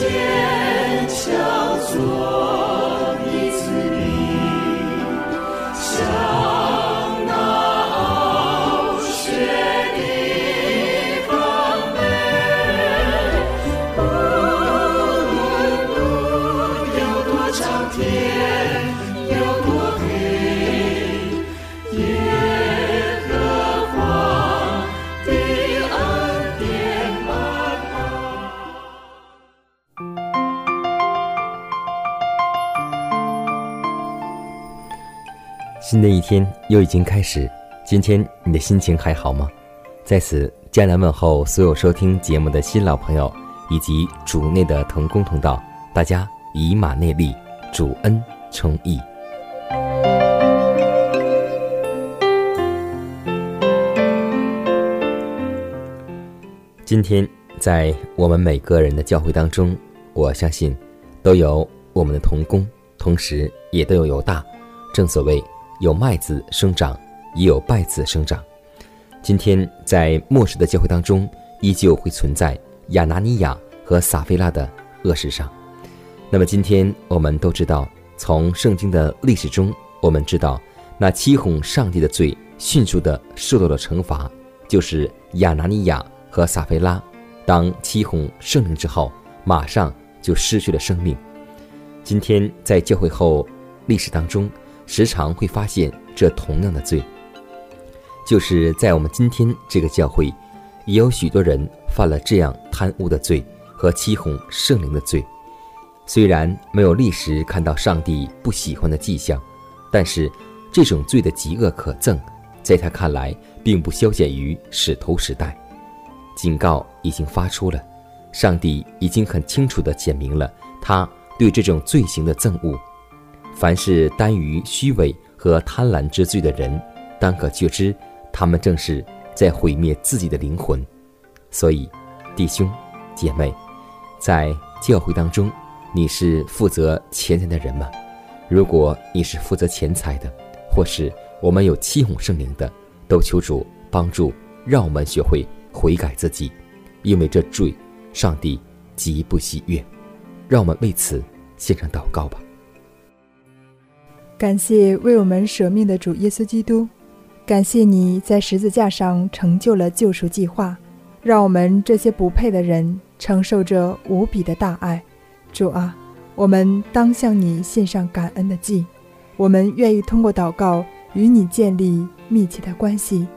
坚强做。新的一天又已经开始，今天你的心情还好吗？在此，艰难问候所有收听节目的新老朋友，以及主内的同工同道，大家以马内利，主恩称义。今天在我们每个人的教会当中，我相信都有我们的同工，同时也都有犹大。正所谓。有麦子生长，也有败子生长。今天在末世的教会当中，依旧会存在亚拿尼亚和撒菲拉的恶事上。那么今天我们都知道，从圣经的历史中，我们知道那欺哄上帝的罪迅速的受到了惩罚，就是亚拿尼亚和撒菲拉，当欺哄圣灵之后，马上就失去了生命。今天在教会后历史当中。时常会发现这同样的罪，就是在我们今天这个教会，也有许多人犯了这样贪污的罪和欺哄圣灵的罪。虽然没有历史看到上帝不喜欢的迹象，但是这种罪的极恶可憎，在他看来并不消减于使徒时代。警告已经发出了，上帝已经很清楚地简明了他对这种罪行的憎恶。凡是耽于虚伪和贪婪之罪的人，当可觉知，他们正是在毁灭自己的灵魂。所以，弟兄姐妹，在教会当中，你是负责钱财的人吗？如果你是负责钱财的，或是我们有欺哄圣灵的，都求主帮助，让我们学会悔改自己，因为这罪，上帝极不喜悦。让我们为此献上祷告吧。感谢为我们舍命的主耶稣基督，感谢你在十字架上成就了救赎计划，让我们这些不配的人承受着无比的大爱。主啊，我们当向你献上感恩的祭，我们愿意通过祷告与你建立密切的关系。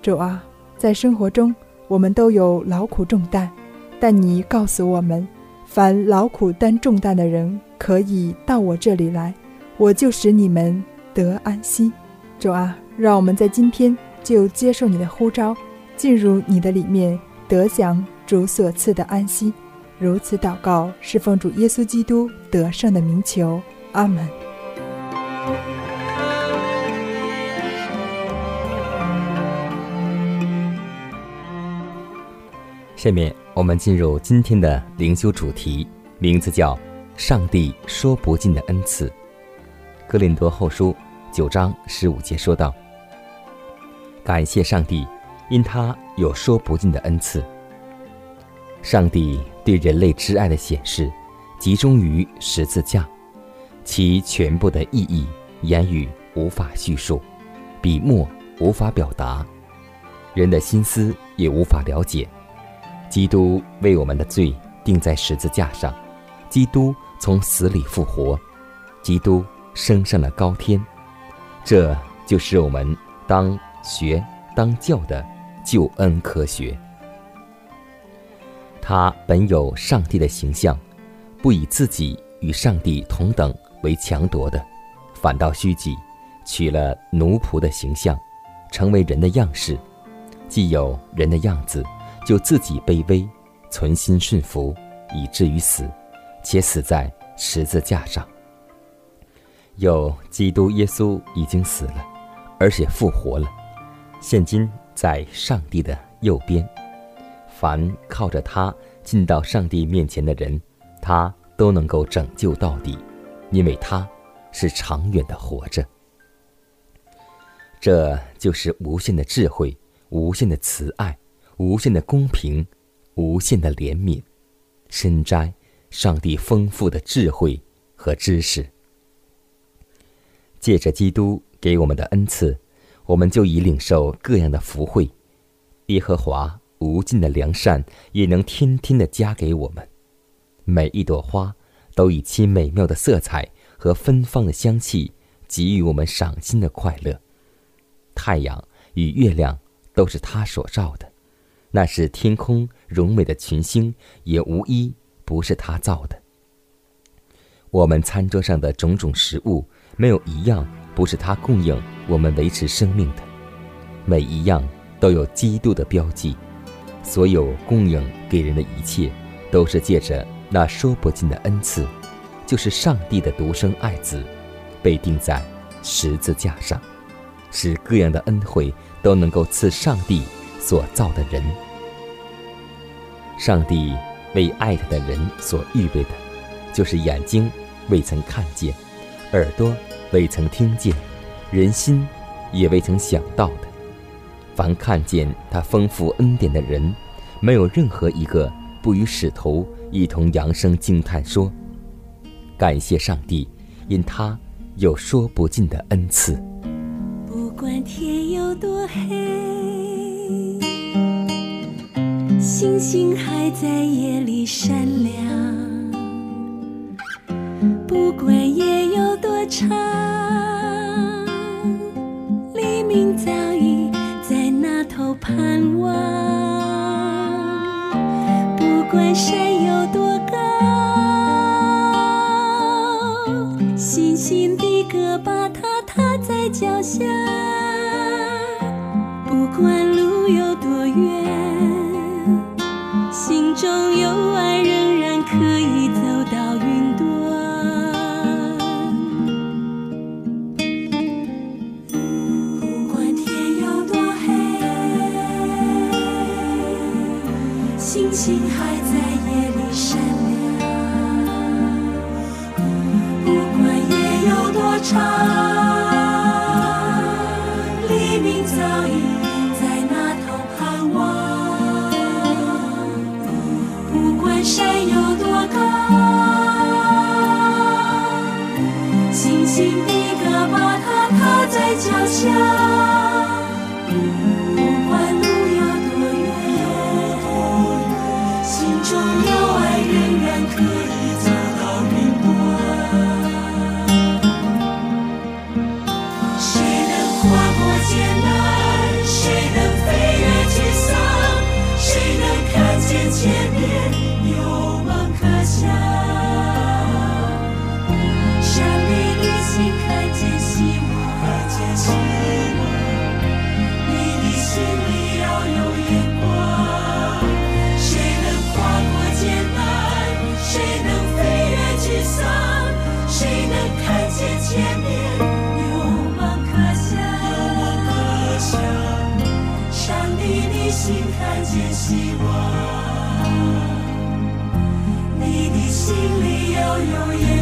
主啊，在生活中我们都有劳苦重担，但你告诉我们，凡劳苦担重担的人可以到我这里来。我就使你们得安息，主啊，让我们在今天就接受你的呼召，进入你的里面，得享主所赐的安息。如此祷告，是奉主耶稣基督得胜的名求，阿门。下面我们进入今天的灵修主题，名字叫“上帝说不尽的恩赐”。哥林多后书九章十五节说道：“感谢上帝，因他有说不尽的恩赐。上帝对人类之爱的显示，集中于十字架，其全部的意义，言语无法叙述，笔墨无法表达，人的心思也无法了解。基督为我们的罪钉在十字架上，基督从死里复活，基督。”升上了高天，这就是我们当学当教的救恩科学。他本有上帝的形象，不以自己与上帝同等为强夺的，反倒虚己，取了奴仆的形象，成为人的样式。既有人的样子，就自己卑微，存心顺服，以至于死，且死在十字架上。有基督耶稣已经死了，而且复活了，现今在上帝的右边。凡靠着他进到上帝面前的人，他都能够拯救到底，因为他是长远的活着。这就是无限的智慧。无限的慈爱，无限的公平，无限的怜悯，深摘上帝丰富的智慧和知识。借着基督给我们的恩赐，我们就已领受各样的福惠。耶和华无尽的良善也能天天的加给我们。每一朵花都以其美妙的色彩和芬芳的香气给予我们赏心的快乐。太阳与月亮。都是他所照的，那是天空荣美的群星，也无一不是他造的。我们餐桌上的种种食物，没有一样不是他供应我们维持生命的，每一样都有基督的标记。所有供应给人的一切，都是借着那说不尽的恩赐，就是上帝的独生爱子，被钉在十字架上，使各样的恩惠。都能够赐上帝所造的人，上帝为爱他的人所预备的，就是眼睛未曾看见，耳朵未曾听见，人心也未曾想到的。凡看见他丰富恩典的人，没有任何一个不与使徒一同扬声惊叹说：“感谢上帝，因他有说不尽的恩赐。”不管天有多黑，星星还在夜里闪亮。不管夜有多长，黎明早已在那头盼望。不管山有多高，星星的歌把它踏在脚下。不管星还在夜里闪亮。不管夜有多长。心看见希望，你的心里要有眼。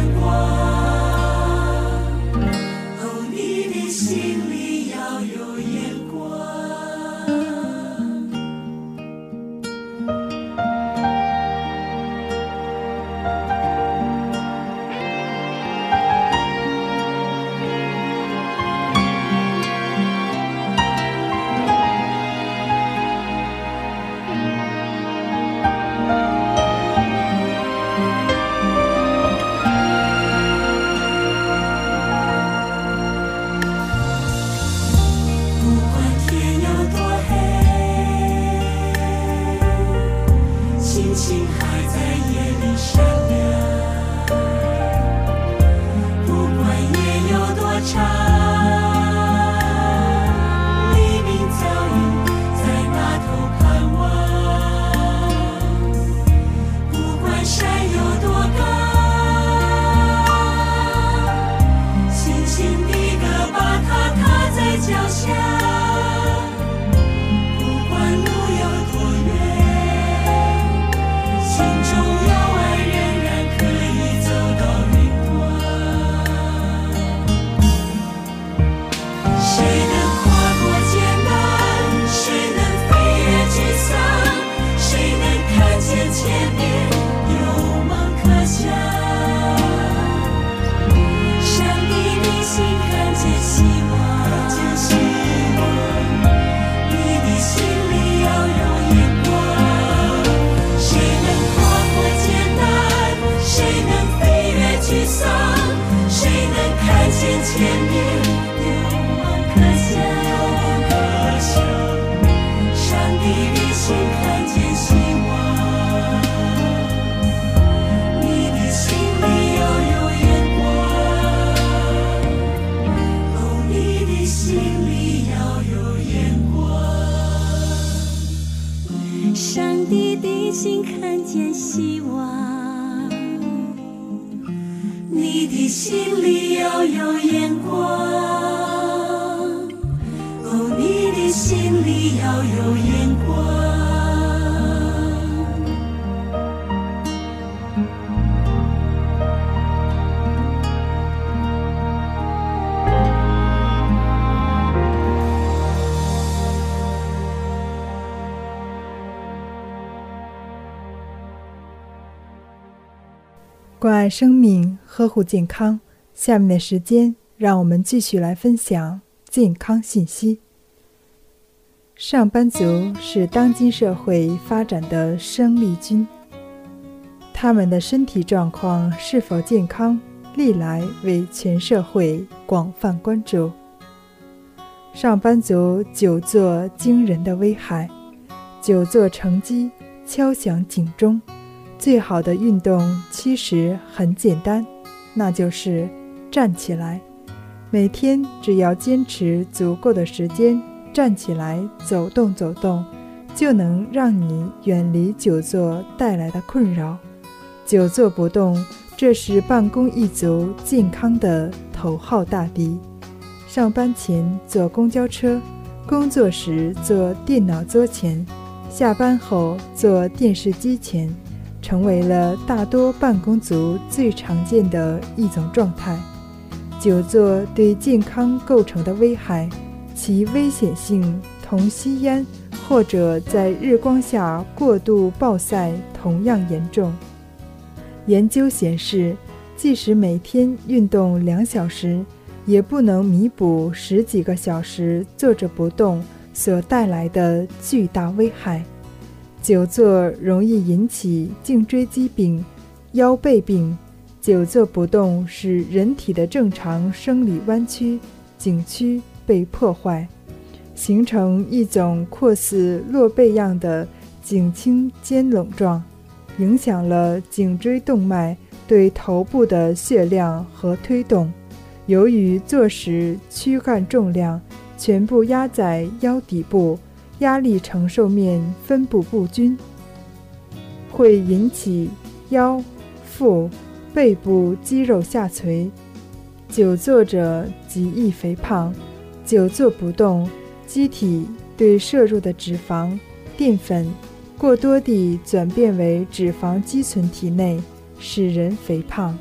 有眼光。哦，你的心里要有眼光。关爱生命，呵护健康。下面的时间，让我们继续来分享健康信息。上班族是当今社会发展的生力军，他们的身体状况是否健康，历来为全社会广泛关注。上班族久坐惊人的危害，久坐成疾，敲响警钟。最好的运动其实很简单，那就是站起来。每天只要坚持足够的时间，站起来走动走动，就能让你远离久坐带来的困扰。久坐不动，这是办公一族健康的头号大敌。上班前坐公交车，工作时坐电脑桌前，下班后坐电视机前。成为了大多办公族最常见的一种状态。久坐对健康构成的危害，其危险性同吸烟或者在日光下过度暴晒同样严重。研究显示，即使每天运动两小时，也不能弥补十几个小时坐着不动所带来的巨大危害。久坐容易引起颈椎疾病、腰背病。久坐不动使人体的正常生理弯曲、颈屈被破坏，形成一种廓似落背样的颈倾肩冷状，影响了颈椎动脉对头部的血量和推动。由于坐时躯干重量全部压在腰底部。压力承受面分布不均，会引起腰、腹、背部肌肉下垂。久坐者极易肥胖。久坐不动，机体对摄入的脂肪、淀粉过多地转变为脂肪积存体内，使人肥胖。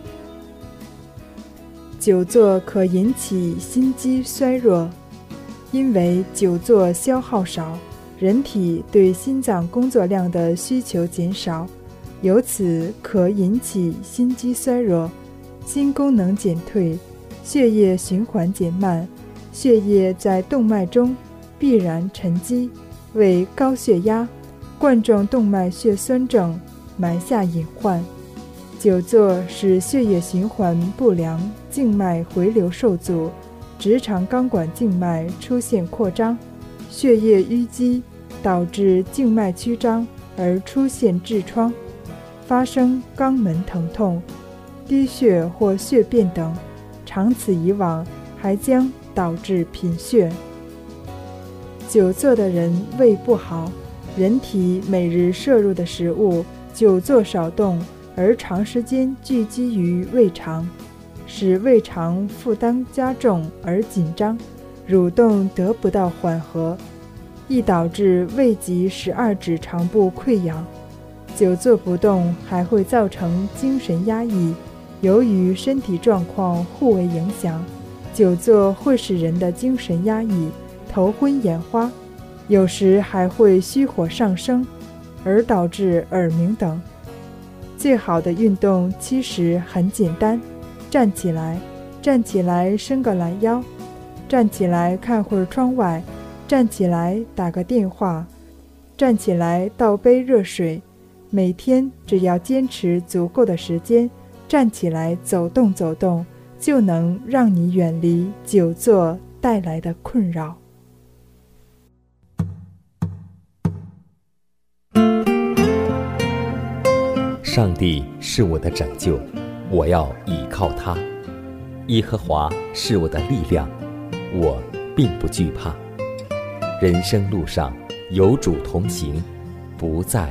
久坐可引起心肌衰弱。因为久坐消耗少，人体对心脏工作量的需求减少，由此可引起心肌衰弱、心功能减退、血液循环减慢，血液在动脉中必然沉积，为高血压、冠状动脉血栓症埋下隐患。久坐使血液循环不良，静脉回流受阻。直肠钢管静脉出现扩张，血液淤积，导致静脉曲张而出现痔疮，发生肛门疼痛、低血或血便等。长此以往，还将导致贫血。久坐的人胃不好，人体每日摄入的食物久坐少动，而长时间聚集于胃肠。使胃肠负担加重而紧张，蠕动得不到缓和，易导致胃及十二指肠部溃疡。久坐不动还会造成精神压抑。由于身体状况互为影响，久坐会使人的精神压抑、头昏眼花，有时还会虚火上升，而导致耳鸣等。最好的运动其实很简单。站起来，站起来，伸个懒腰；站起来，看会儿窗外；站起来，打个电话；站起来，倒杯热水。每天只要坚持足够的时间，站起来走动走动，就能让你远离久坐带来的困扰。上帝是我的拯救。我要倚靠他，耶和华是我的力量，我并不惧怕。人生路上有主同行，不再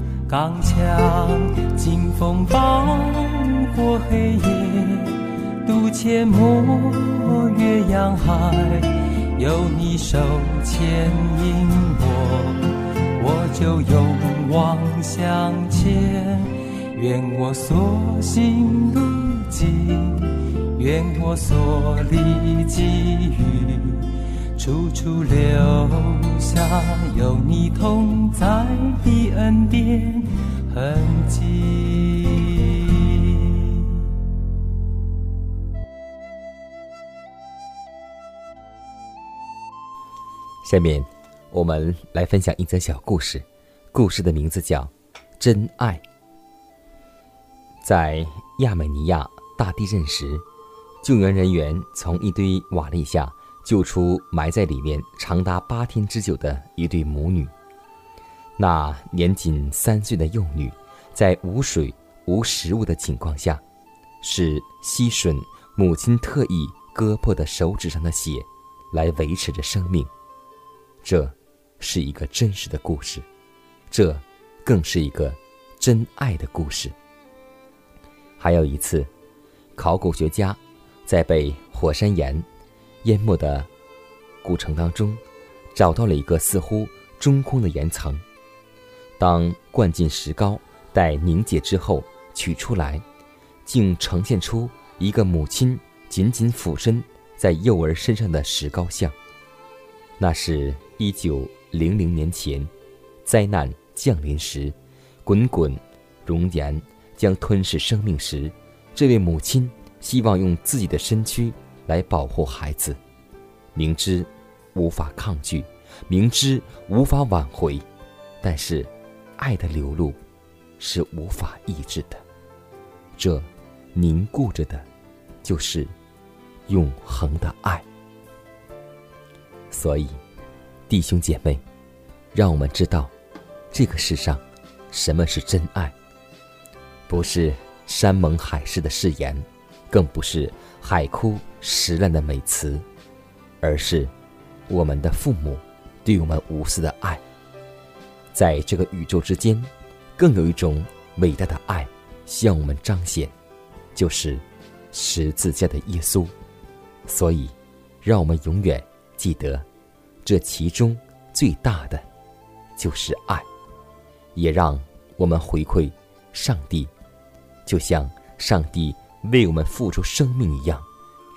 刚强。经风暴过黑夜，渡阡陌越洋海，有你手牵引我，我就勇往向前。愿我所行路径，愿我所历际遇，处处留下有你同在的恩典痕迹。下面，我们来分享一则小故事，故事的名字叫《真爱》。在亚美尼亚大地震时，救援人员从一堆瓦砾下救出埋在里面长达八天之久的一对母女。那年仅三岁的幼女，在无水、无食物的情况下，是吸吮母亲特意割破的手指上的血，来维持着生命。这，是一个真实的故事，这，更是一个真爱的故事。还有一次，考古学家在被火山岩淹没的古城当中，找到了一个似乎中空的岩层。当灌进石膏，待凝结之后取出来，竟呈现出一个母亲紧紧俯身在幼儿身上的石膏像。那是一九零零年前，灾难降临时，滚滚熔岩。将吞噬生命时，这位母亲希望用自己的身躯来保护孩子，明知无法抗拒，明知无法挽回，但是爱的流露是无法抑制的。这凝固着的，就是永恒的爱。所以，弟兄姐妹，让我们知道这个世上什么是真爱。不是山盟海誓的誓言，更不是海枯石烂的美词，而是我们的父母对我们无私的爱。在这个宇宙之间，更有一种伟大的爱向我们彰显，就是十字架的耶稣。所以，让我们永远记得，这其中最大的就是爱，也让我们回馈上帝。就像上帝为我们付出生命一样，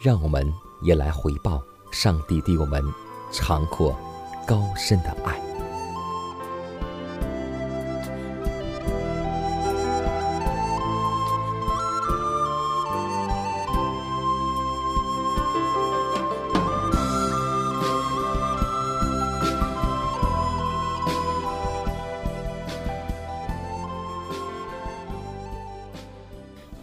让我们也来回报上帝对我们长阔、高深的爱。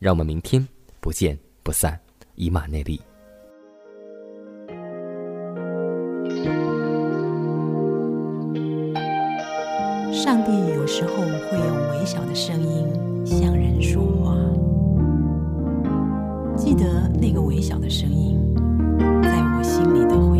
让我们明天不见不散，以马内利。上帝有时候会用微小的声音向人说话，记得那个微小的声音，在我心里的回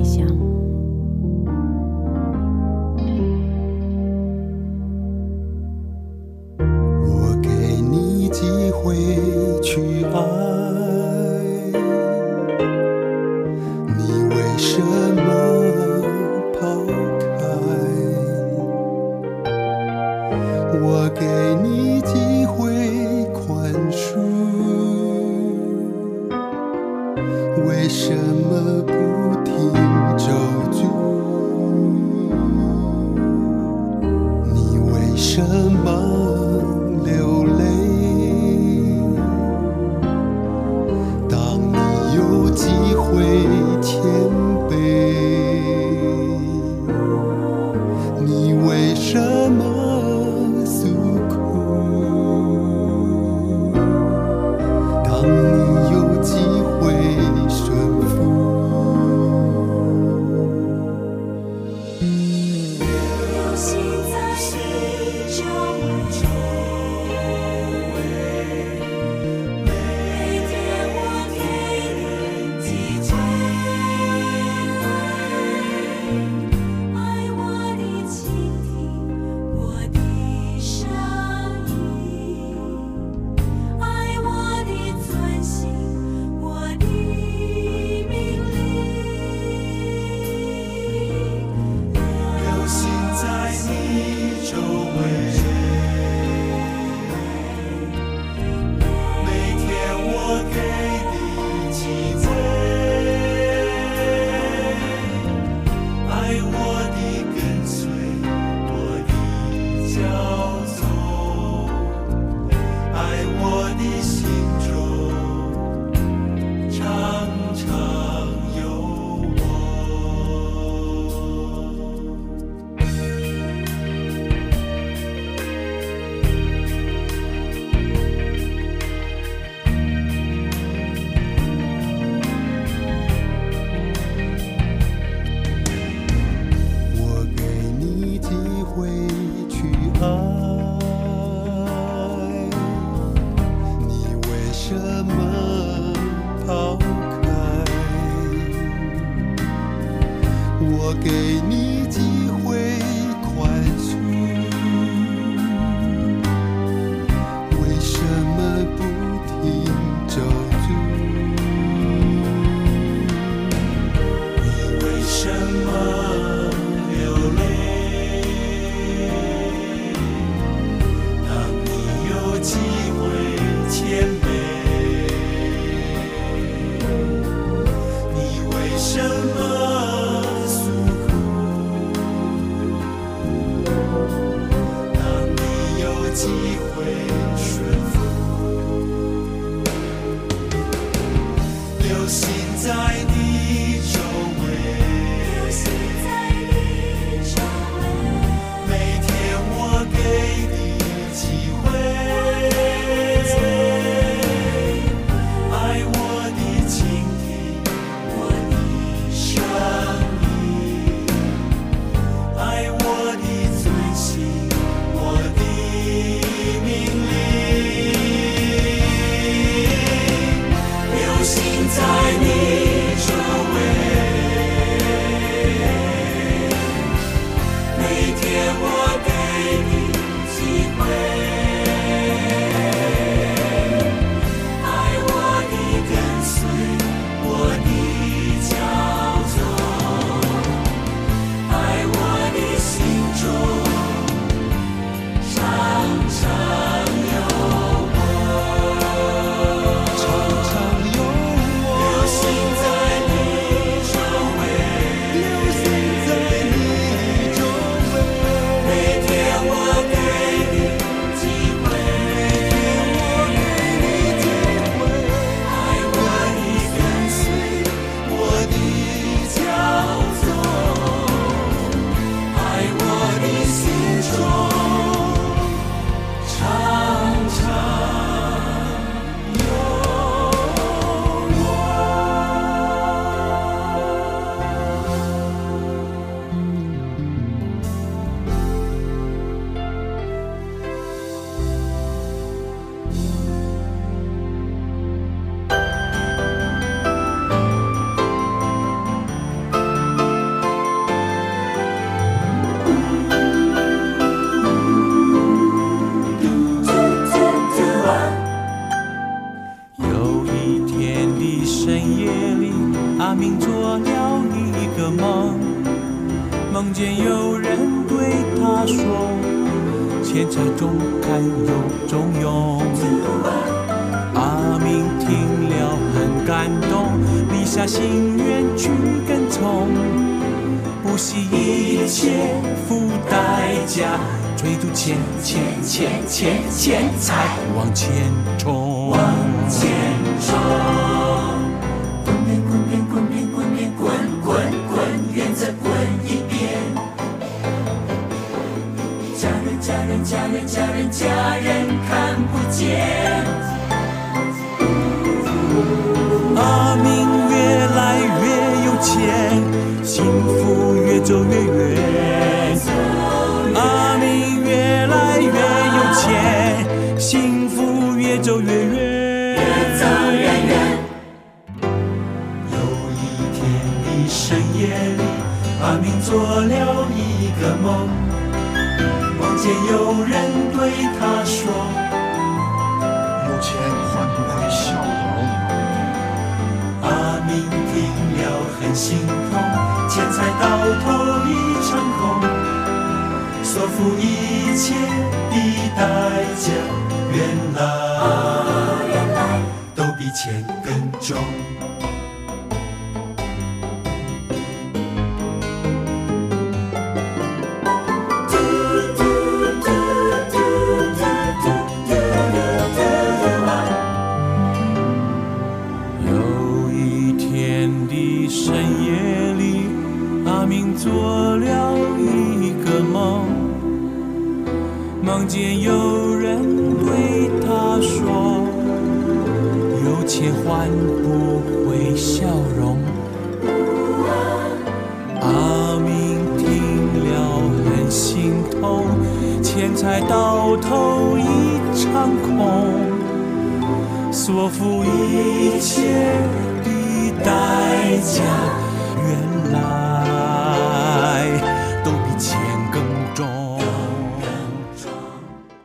机会去跟从，不惜一切付代价，追逐钱钱钱钱钱财，往前冲，往前冲。滚边滚边滚边滚边滚滚滚，远则滚一边。家人家人家人家人家人看不见。阿明越来越有钱，幸福越走越远。越走越远。越走越远。有一天的深夜里，阿明做了一个梦，梦见有人对他说。有钱换不回笑容。阿明听了很心痛，钱财到头一场空，所付一切的代价，原来啊原来。都比钱更重。